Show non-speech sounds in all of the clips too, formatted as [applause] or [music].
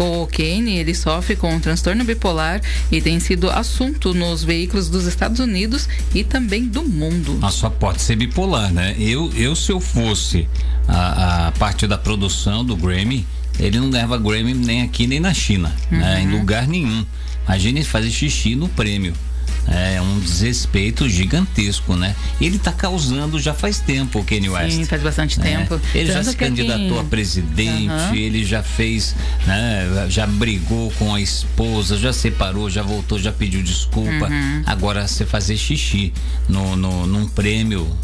O Kane, ele sofre com um transtorno bipolar e tem sido assunto nos veículos dos Estados Unidos e também do mundo. Mas só pode ser bipolar, né? Eu, eu se eu fosse a, a parte da produção do Grammy, ele não ganhava Grammy nem aqui nem na China, uhum. né? em lugar nenhum. Imagine fazer xixi no prêmio. É um desrespeito gigantesco, né? Ele está causando já faz tempo o Kanye West. Sim, faz bastante é. tempo. Ele Tanto já se candidatou aqui... a presidente, uhum. ele já fez, né? Já brigou com a esposa, já separou, já voltou, já pediu desculpa. Uhum. Agora você fazer xixi no, no, num prêmio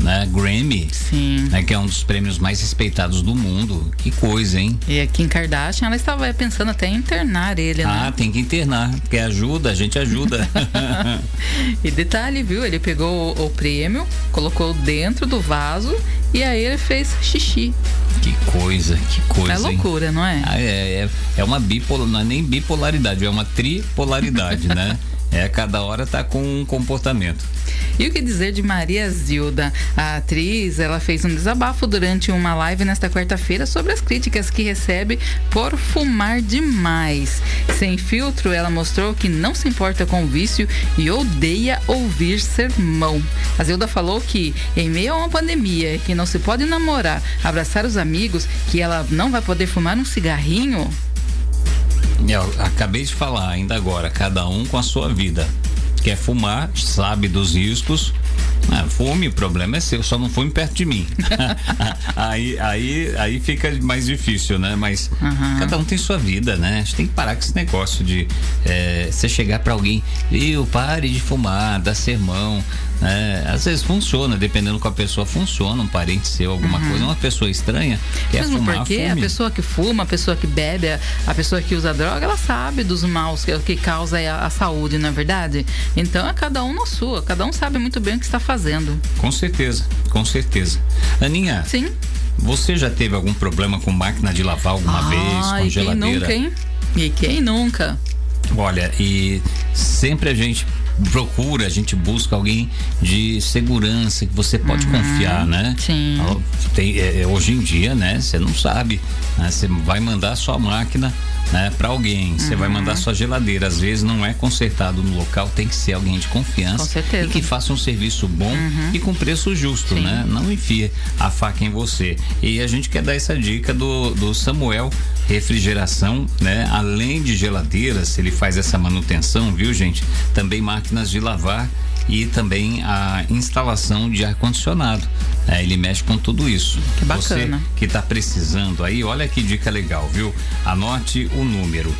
né, Grammy, Sim. Né, que é um dos prêmios mais respeitados do mundo. Que coisa, hein? E a Kim Kardashian, ela estava pensando até em internar ele, né? Ah, tem que internar, porque ajuda, a gente ajuda. [laughs] e detalhe, viu? Ele pegou o, o prêmio, colocou dentro do vaso e aí ele fez xixi. Que coisa, que coisa. É loucura, hein? não é? Ah, é, é? É uma bipolar, não é nem bipolaridade, é uma tripolaridade, né? [laughs] É, cada hora tá com um comportamento. E o que dizer de Maria Zilda? A atriz, ela fez um desabafo durante uma live nesta quarta-feira sobre as críticas que recebe por fumar demais. Sem filtro, ela mostrou que não se importa com o vício e odeia ouvir sermão. A Zilda falou que, em meio a uma pandemia, que não se pode namorar, abraçar os amigos, que ela não vai poder fumar um cigarrinho, eu acabei de falar ainda agora, cada um com a sua vida. Quer fumar, sabe dos riscos. Ah, fume, o problema é seu, só não fume perto de mim. [laughs] aí, aí, aí fica mais difícil, né? Mas uhum. cada um tem sua vida, né? A gente tem que parar com esse negócio de é, você chegar para alguém, eu pare de fumar, dar sermão. É, às vezes funciona, dependendo com a pessoa, funciona, um parente seu, alguma uhum. coisa. Uma pessoa estranha quer Mesmo fumar, porque fume. a pessoa que fuma, a pessoa que bebe, a pessoa que usa droga, ela sabe dos maus que, que causa a, a saúde, não é verdade? Então é cada um na sua, cada um sabe muito bem o que está fazendo. Com certeza, com certeza. Aninha. Sim. Você já teve algum problema com máquina de lavar alguma ah, vez, com e geladeira? Quem nunca, hein? E quem nunca? Olha, e sempre a gente procura, a gente busca alguém de segurança que você pode uhum, confiar, né? Sim. Tem, é, é, hoje em dia, né? Você não sabe. Né? Você vai mandar sua máquina né, para alguém. Você uhum. vai mandar sua geladeira. Às vezes não é consertado no local, tem que ser alguém de confiança. Com certeza. E que faça um serviço bom uhum. e com preço justo, Sim. né? Não enfie a faca em você. E a gente quer dar essa dica do, do Samuel Refrigeração, né? Além de geladeiras, ele faz essa manutenção, viu, gente? Também máquinas de lavar e também a instalação de ar-condicionado. É, ele mexe com tudo isso. Que bacana. Você que está precisando aí, olha que dica legal, viu? Anote o número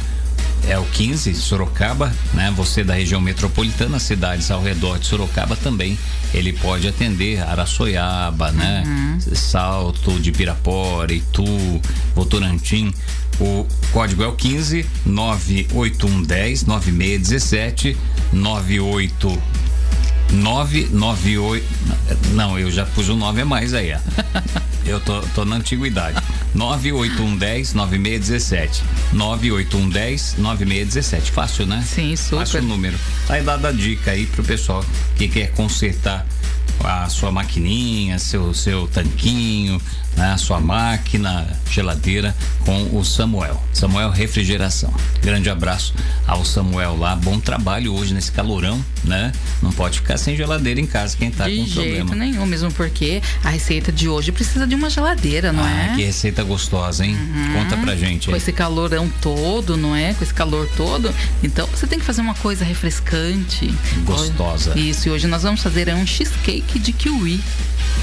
é o 15, Sorocaba, né? Você da região metropolitana, cidades ao redor de Sorocaba também. Ele pode atender Araçoiaba, né? Uhum. Salto de Pirapora, Itu, Votorantim. O código é o 15 98110 9617 98 998. Não, eu já pus o 9 a mais aí. [laughs] Eu tô, tô na antiguidade. 98110 9617. 98110 9617. Fácil, né? Sim, super. Fácil o número. Aí dá a dica aí pro pessoal que quer consertar a sua maquininha, seu, seu tanquinho, né, a sua máquina, geladeira com o Samuel. Samuel Refrigeração. Grande abraço ao Samuel lá. Bom trabalho hoje nesse calorão, né? Não pode ficar sem geladeira em casa quem tá de com problema. De jeito nenhum, mesmo porque a receita de hoje precisa de uma geladeira, não ah, é? Que receita gostosa, hein? Uhum. Conta pra gente aí. Com esse calorão todo, não é? Com esse calor todo. Então você tem que fazer uma coisa refrescante. Gostosa. Isso, e hoje nós vamos fazer um cheesecake de kiwi.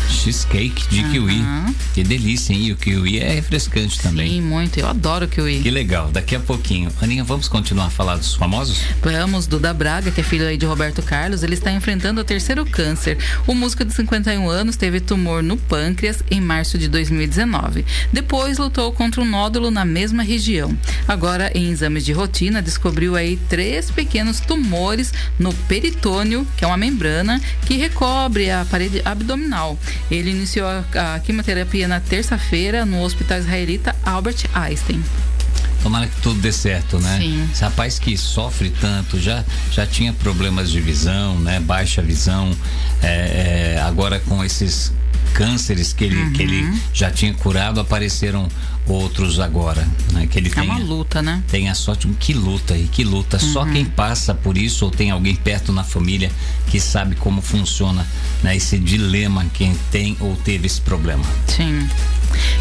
Cheesecake de uhum. kiwi. Que delícia, hein? E o kiwi é refrescante também. Sim, muito. Eu adoro kiwi. Que legal. Daqui a pouquinho. Aninha, vamos continuar a falar dos famosos? Vamos. Duda Braga, que é filho aí de Roberto Carlos, ele está enfrentando o terceiro câncer. O músico de 51 anos teve tumor no pâncreas em março de 2019. Depois lutou contra um nódulo na mesma região. Agora, em exames de rotina, descobriu aí três pequenos tumores no peritônio, que é uma membrana que recobre a parede abdominal. Ele iniciou a, a quimioterapia na terça-feira no Hospital Israelita Albert Einstein. Tomara que tudo dê certo, né? Sim. Esse rapaz que sofre tanto, já, já tinha problemas de visão, né? Baixa visão, é, é, agora com esses cânceres que ele, uhum. que ele uhum. já tinha curado, apareceram outros agora. Né? Que ele é uma luta, né? Tem a sorte, que luta e que luta. Uhum. Só quem passa por isso ou tem alguém perto na família que sabe como funciona né? esse dilema, quem tem ou teve esse problema. Sim.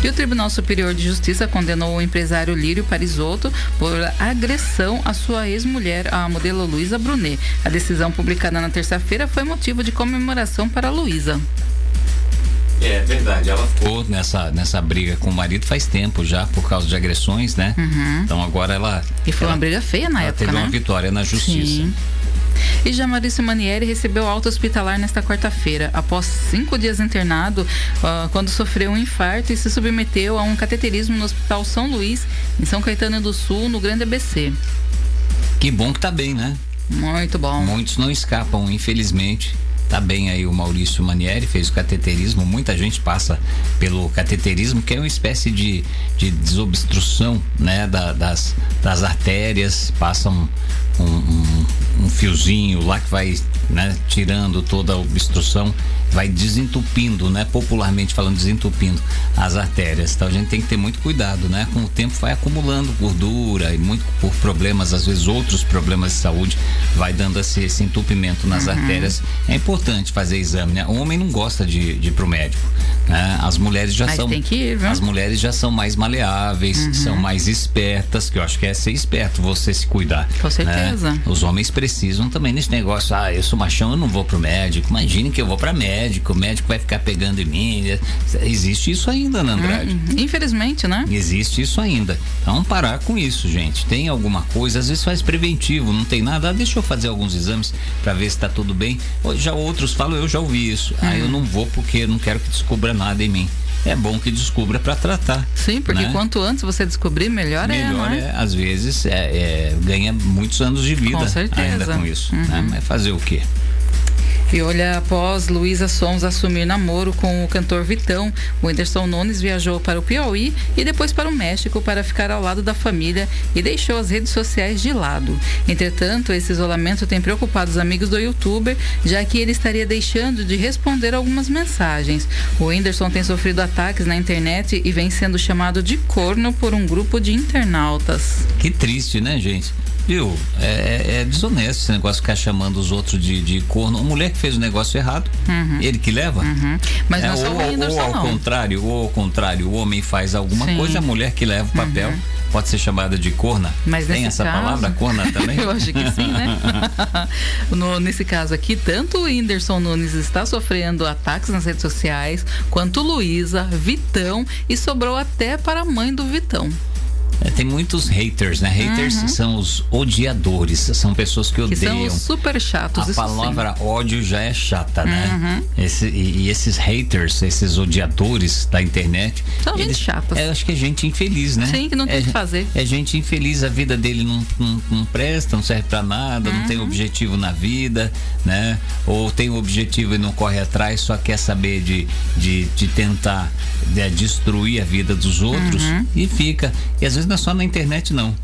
E o Tribunal Superior de Justiça condenou o empresário Lírio Parisotto por agressão à sua ex-mulher, a modelo Luísa Brunet. A decisão publicada na terça-feira foi motivo de comemoração para Luísa. É verdade, ela ficou nessa, nessa briga com o marido faz tempo já, por causa de agressões, né? Uhum. Então agora ela. E foi ela, uma briga feia na época. Teve né? uma vitória na justiça. Sim. E já Maurício Manieri recebeu alta hospitalar nesta quarta-feira, após cinco dias internado, uh, quando sofreu um infarto e se submeteu a um cateterismo no Hospital São Luís, em São Caetano do Sul, no Grande ABC. Que bom que tá bem, né? Muito bom. Muitos não escapam, infelizmente. Tá bem aí o Maurício Manieri, fez o cateterismo. Muita gente passa pelo cateterismo, que é uma espécie de, de desobstrução né, da, das, das artérias, passam um, um, um, fiozinho lá que vai né, tirando toda a obstrução, vai desentupindo, né, popularmente falando, desentupindo as artérias. Então a gente tem que ter muito cuidado, né? Com o tempo vai acumulando gordura e muito por problemas, às vezes outros problemas de saúde, vai dando esse, esse entupimento nas uhum. artérias. É importante fazer exame, né? O homem não gosta de, de ir pro médico. Né? As mulheres já Mas são. Tem que ir, viu? As mulheres já são mais maleáveis, uhum. são mais espertas, que eu acho que é ser esperto, você se cuidar. Com certeza. Né? certeza. Os homens precisam também nesse negócio. Ah, eu sou machão, eu não vou pro médico. Imagine que eu vou para médico, o médico vai ficar pegando em mim. Existe isso ainda, Ana Andrade. Hum, infelizmente, né? Existe isso ainda. Então, parar com isso, gente. Tem alguma coisa, às vezes faz preventivo, não tem nada. Ah, deixa eu fazer alguns exames para ver se tá tudo bem. Já outros falam, eu já ouvi isso. Ah, eu uhum. não vou porque não quero que descubra nada em mim é bom que descubra para tratar. Sim, porque né? quanto antes você descobrir, melhor, melhor é. Melhor é, às vezes, é, é, ganha muitos anos de vida com certeza. ainda com isso. Né? Uhum. Né? Mas fazer o quê? E olha, após Luísa Sons assumir namoro com o cantor Vitão, o Whindersson Nunes viajou para o Piauí e depois para o México para ficar ao lado da família e deixou as redes sociais de lado. Entretanto, esse isolamento tem preocupado os amigos do youtuber, já que ele estaria deixando de responder algumas mensagens. O Whindersson tem sofrido ataques na internet e vem sendo chamado de corno por um grupo de internautas. Que triste, né, gente? Viu? É, é, é, desonesto esse negócio ficar chamando os outros de, de corno. Uma mulher que fez o negócio errado, uhum. ele que leva. Uhum. Mas é, não ou, ou, ou ao não. contrário, ou ao contrário, o homem faz alguma Sim. coisa, a mulher que leva o papel. Uhum. Pode ser chamada de corna? Mas Tem essa caso... palavra, corna [laughs] também? Eu acho que sim, né? [laughs] no, nesse caso aqui, tanto o Whindersson Nunes está sofrendo ataques nas redes sociais, quanto Luísa, Vitão e sobrou até para a mãe do Vitão. É, tem muitos haters, né? Haters uhum. são os odiadores, são pessoas que odeiam. Que são super chatos. A palavra sim. ódio já é chata, né? Uhum. Esse, e, e, esses haters, esses odiadores da internet. São eles, gente chata. É, acho que é gente infeliz, né? Sim, que não tem o é, que fazer. É gente infeliz, a vida dele não, não, não presta, não serve para nada, uhum. não tem uhum. objetivo na vida, né? Ou tem um objetivo e não corre atrás, só quer saber de, de, de tentar de, destruir a vida dos outros uhum. e fica. E às vezes não é só na internet, não.